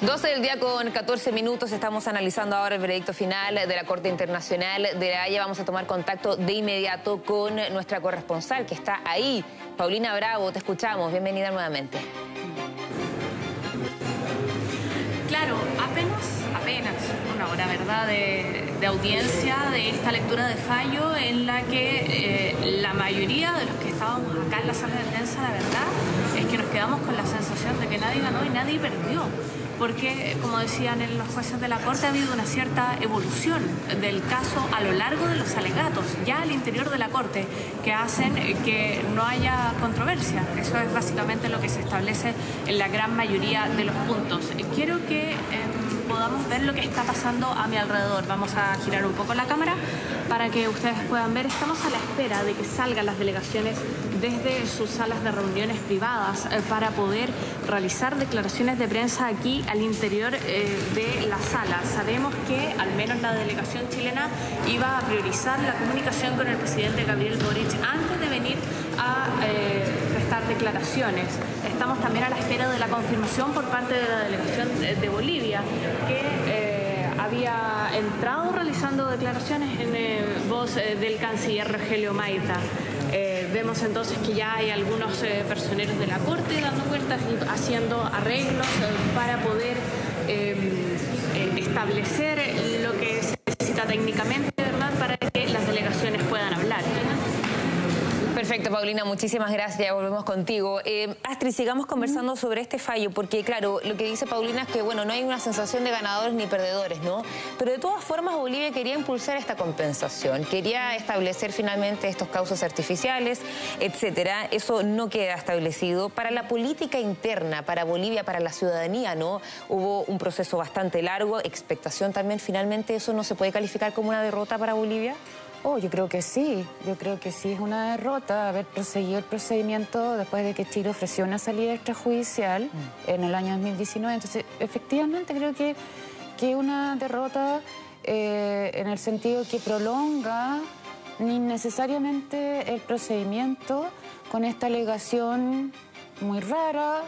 12 del día con 14 minutos, estamos analizando ahora el veredicto final de la Corte Internacional de la Haya. Vamos a tomar contacto de inmediato con nuestra corresponsal que está ahí. Paulina Bravo, te escuchamos, bienvenida nuevamente. Claro, apenas, apenas una hora, ¿verdad?, de, audiencia de esta lectura de fallo en la que eh, la mayoría de los que estábamos acá en la sala de prensa, la verdad, es que nos quedamos con la sensación de que nadie ganó y nadie perdió porque, como decían los jueces de la Corte, ha habido una cierta evolución del caso a lo largo de los alegatos, ya al interior de la Corte, que hacen que no haya controversia. Eso es básicamente lo que se establece en la gran mayoría de los puntos. Quiero que... Em, podamos ver lo que está pasando a mi alrededor. Vamos a girar un poco la cámara para que ustedes puedan ver. Estamos a la espera de que salgan las delegaciones desde sus salas de reuniones privadas eh, para poder realizar declaraciones de prensa aquí al interior eh, de la sala. Sabemos que al menos la delegación chilena iba a priorizar la comunicación con el presidente Gabriel Boric antes de venir a eh, prestar declaraciones. Estamos también a la espera de la confirmación por parte de la delegación de Bolivia que eh, había entrado realizando declaraciones en eh, voz del canciller Rogelio Maita. Vemos entonces que ya hay algunos personeros de la Corte dando vueltas y haciendo arreglos para poder establecer lo que se necesita técnicamente, ¿verdad?, para que las delegaciones puedan hablar. Perfecto, Paulina, muchísimas gracias. Volvemos contigo. Eh, Astrid, sigamos conversando sobre este fallo, porque claro, lo que dice Paulina es que bueno, no hay una sensación de ganadores ni perdedores, ¿no? Pero de todas formas, Bolivia quería impulsar esta compensación, quería establecer finalmente estos causos artificiales, etcétera. Eso no queda establecido. Para la política interna, para Bolivia, para la ciudadanía, ¿no? Hubo un proceso bastante largo, expectación también. Finalmente, ¿eso no se puede calificar como una derrota para Bolivia? Oh, yo creo que sí, yo creo que sí es una derrota haber proseguido el procedimiento después de que Chile ofreció una salida extrajudicial mm. en el año 2019. Entonces, efectivamente creo que es una derrota eh, en el sentido que prolonga ni necesariamente el procedimiento con esta alegación muy rara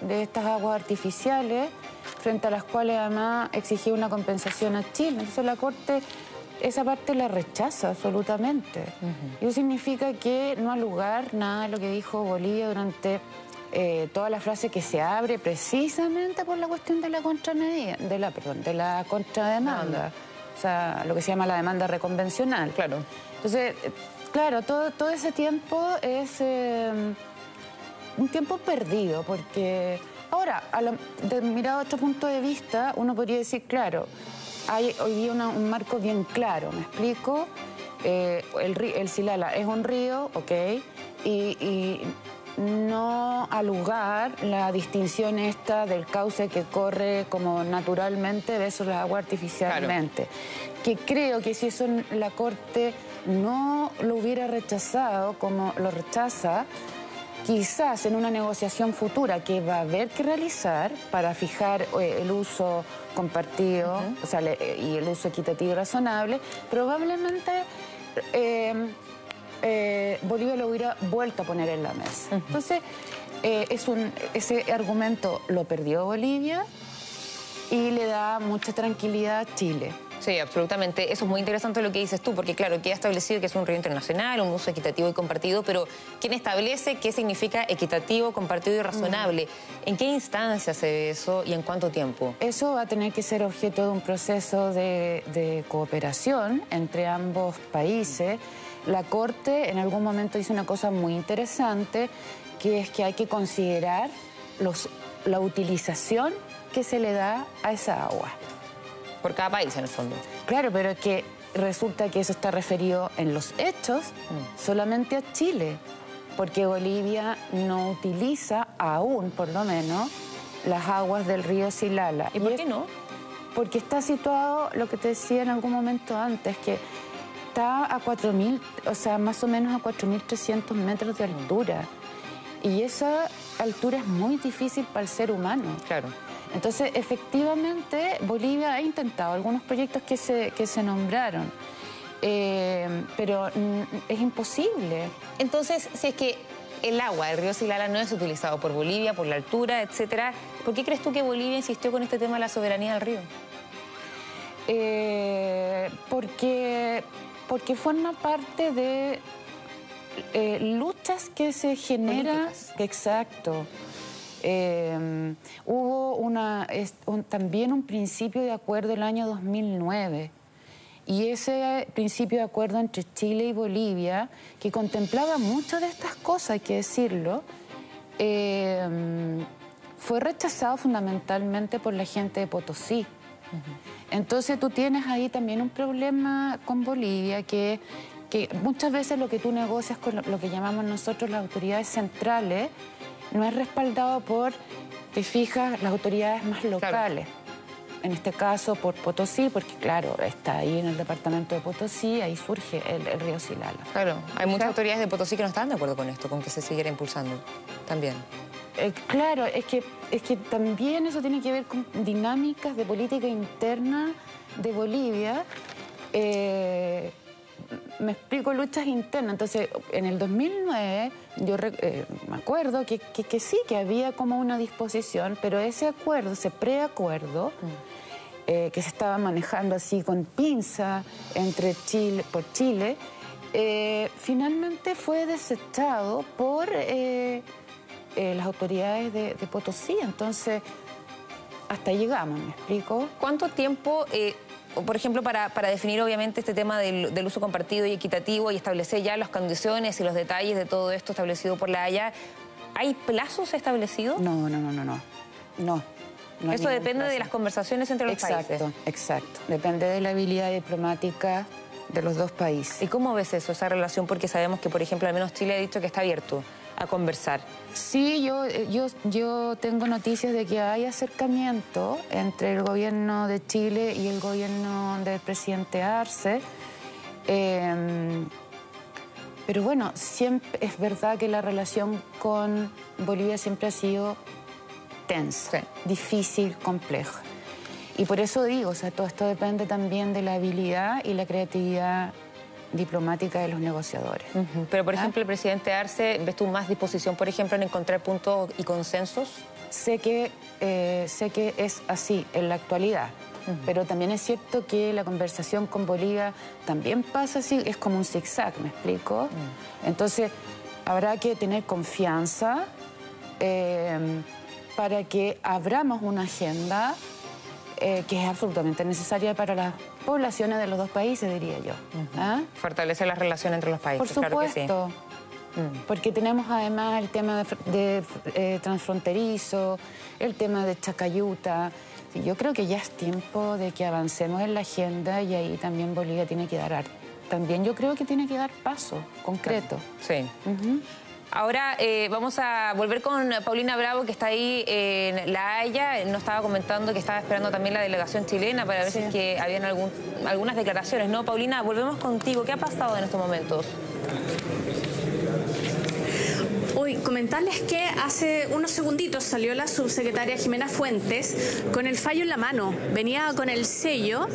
de estas aguas artificiales, frente a las cuales además exigía una compensación a Chile. Entonces la Corte esa parte la rechaza absolutamente. Eso significa que no ha lugar nada de lo que dijo Bolivia durante eh, toda la frase que se abre precisamente por la cuestión de la contramedida, de la, perdón, de la contrademanda. O sea, lo que se llama la demanda reconvencional. Claro. Entonces, claro, todo, todo ese tiempo es eh, un tiempo perdido, porque ahora, a de, mirado otro punto de vista, uno podría decir, claro, hay hoy día un marco bien claro, ¿me explico? Eh, el, el, Silala es un río, ok, y, no al lugar la distinción esta del cauce que corre como naturalmente versus la agua artificialmente. Que creo que si eso la Corte no lo hubiera rechazado como lo rechaza, quizás en una negociación futura que va a haber que realizar para fijar eh, el uso compartido o sea, y el uso equitativo y razonable, probablemente em, eh, Bolivia lo hubiera vuelto a poner en la mesa. Entonces, eh, es un, ese argumento lo perdió Bolivia y le da mucha tranquilidad a Chile. Sí, absolutamente. Eso es muy interesante lo que dices tú, porque claro, queda establecido que es un río internacional, un uso equitativo y compartido, pero ¿quién establece qué significa equitativo, compartido y razonable? Mm. ¿En qué instancia se ve eso y en cuánto tiempo? Eso va a tener que ser objeto de un proceso de, cooperación entre ambos países. La Corte en algún momento dice una cosa muy interesante, que es que hay que considerar los, la utilización que se le da a esa agua por cada país en el fondo. Claro, pero es que resulta que eso está referido en los hechos mm. solamente a Chile, porque Bolivia no utiliza aún, por lo menos, las aguas del río Silala. ¿Y, por qué no? Porque está situado, lo que te decía en algún momento antes, que está a 4.000, o sea, más o menos a 4.300 metros de altura. Y esa altura es muy difícil para el ser humano. Claro. Entonces, efectivamente, Bolivia ha intentado algunos proyectos que se, que se nombraron, eh, pero es imposible. Entonces, si es que el agua del río Silala no es utilizado por Bolivia, por la altura, etcétera. ¿Por qué crees tú que Bolivia insistió con este tema de la soberanía del río? Eh, porque, porque forma parte de eh, luchas que se generan. Exacto. Eh, hubo una, también un principio de acuerdo el año 2009 y ese principio de acuerdo entre Chile y Bolivia, que contemplaba muchas de estas cosas, hay que decirlo, fue rechazado fundamentalmente por la gente de Potosí. Entonces tú tienes ahí también un problema con Bolivia que, que muchas veces lo que tú negocias con lo, que llamamos nosotros las autoridades centrales no es respaldado por, te fijas, las autoridades más locales. En este caso por Potosí, porque claro, está ahí en el departamento de Potosí, ahí surge el, río Silala. Claro, hay muchas autoridades de Potosí que no están de acuerdo con esto, con que se siguiera impulsando también. Eh, claro, es que, es que también eso tiene que ver con dinámicas de política interna de Bolivia. Eh, me explico luchas internas. Entonces, en el 2009 yo eh, me acuerdo que, sí, que había como una disposición, pero ese acuerdo, ese preacuerdo, que se estaba manejando así con pinza entre Chile, por Chile, finalmente fue desechado por eh, las autoridades de, Potosí. Entonces, hasta llegamos, ¿me explico? ¿Cuánto tiempo, eh, por ejemplo, para, definir obviamente este tema del, uso compartido y equitativo y establecer ya las condiciones y los detalles de todo esto establecido por la Haya, ¿hay plazos establecidos? No, no, no, no, no. No. no Eso depende de las conversaciones entre los países. Exacto, exacto. Depende de la habilidad diplomática de los dos países. ¿Y cómo ves eso, esa relación? Porque sabemos que, por ejemplo, al menos Chile ha dicho que está abierto a conversar. Sí, yo, eh, yo, yo tengo noticias de que hay acercamiento entre el gobierno de Chile y el gobierno del presidente Arce. Em, pero bueno, siempre es verdad que la relación con Bolivia siempre ha sido tensa, difícil, compleja. Y por eso digo, o sea, todo esto depende también de la habilidad y la creatividad diplomática de los negociadores. Pero, por ¿Ah? ejemplo, el presidente Arce, ¿ves tú más disposición, por ejemplo, en encontrar puntos y consensos? Sé que, eh, sé que es así en la actualidad, pero también es cierto que la conversación con Bolivia también pasa así, es como un zigzag, ¿me explico? Entonces, habrá que tener confianza eh, para que abramos una agenda eh, que es absolutamente necesaria para las poblaciones de los dos países, diría yo. ¿Ah? Fortalecer las relaciones entre los países, Por supuesto. Mm. Porque tenemos además el tema de, eh, transfronterizo, el tema de Chacayuta. Yo creo que ya es tiempo de que avancemos en la agenda y ahí también Bolivia tiene que dar también yo creo que tiene que dar paso concreto. Sí. Ahora eh, vamos a volver con Paulina Bravo, que está ahí en La Haya. Nos estaba comentando que estaba esperando también la delegación chilena para ver si es que habían algunas declaraciones. ¿no? Paulina, volvemos contigo. ¿Qué ha pasado en estos momentos? Comentarles que hace unos segunditos salió la subsecretaria Jimena Fuentes con el fallo en la mano. Venía con el sello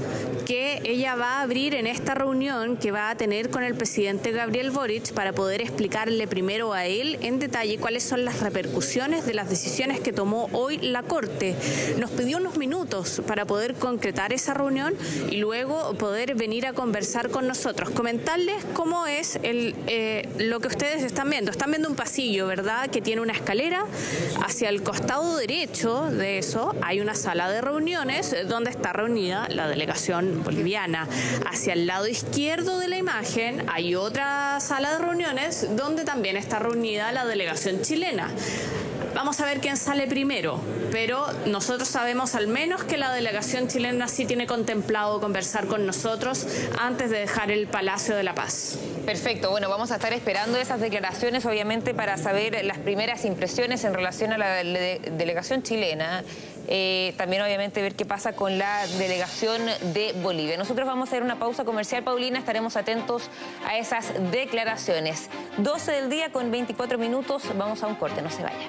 que ella va a abrir en esta reunión que va a tener con el presidente Gabriel Boric para poder explicarle primero a él en detalle cuáles son las repercusiones de las decisiones que tomó hoy la Corte. Nos pidió unos minutos para poder concretar esa reunión y luego poder venir a conversar con nosotros. Comentarles cómo es eh, lo que ustedes están viendo. Están viendo un pasillo ¿verdad? Que tiene una escalera. Hacia el costado derecho de eso hay una sala de reuniones donde está reunida la delegación boliviana. Hacia el lado izquierdo de la imagen hay otra sala de reuniones donde también está reunida la delegación chilena. Vamos a ver quién sale primero, pero nosotros sabemos al menos que la delegación chilena sí tiene contemplado conversar con nosotros antes de dejar el Palacio de la Paz. Perfecto, bueno, vamos a estar esperando esas declaraciones, obviamente, para saber las primeras impresiones en relación a la delegación chilena. Eh, también, obviamente, ver qué pasa con la delegación de Bolivia. Nosotros vamos a hacer una pausa comercial, Paulina, estaremos atentos a esas declaraciones. 12 del día con 24 minutos, vamos a un corte, no se vaya.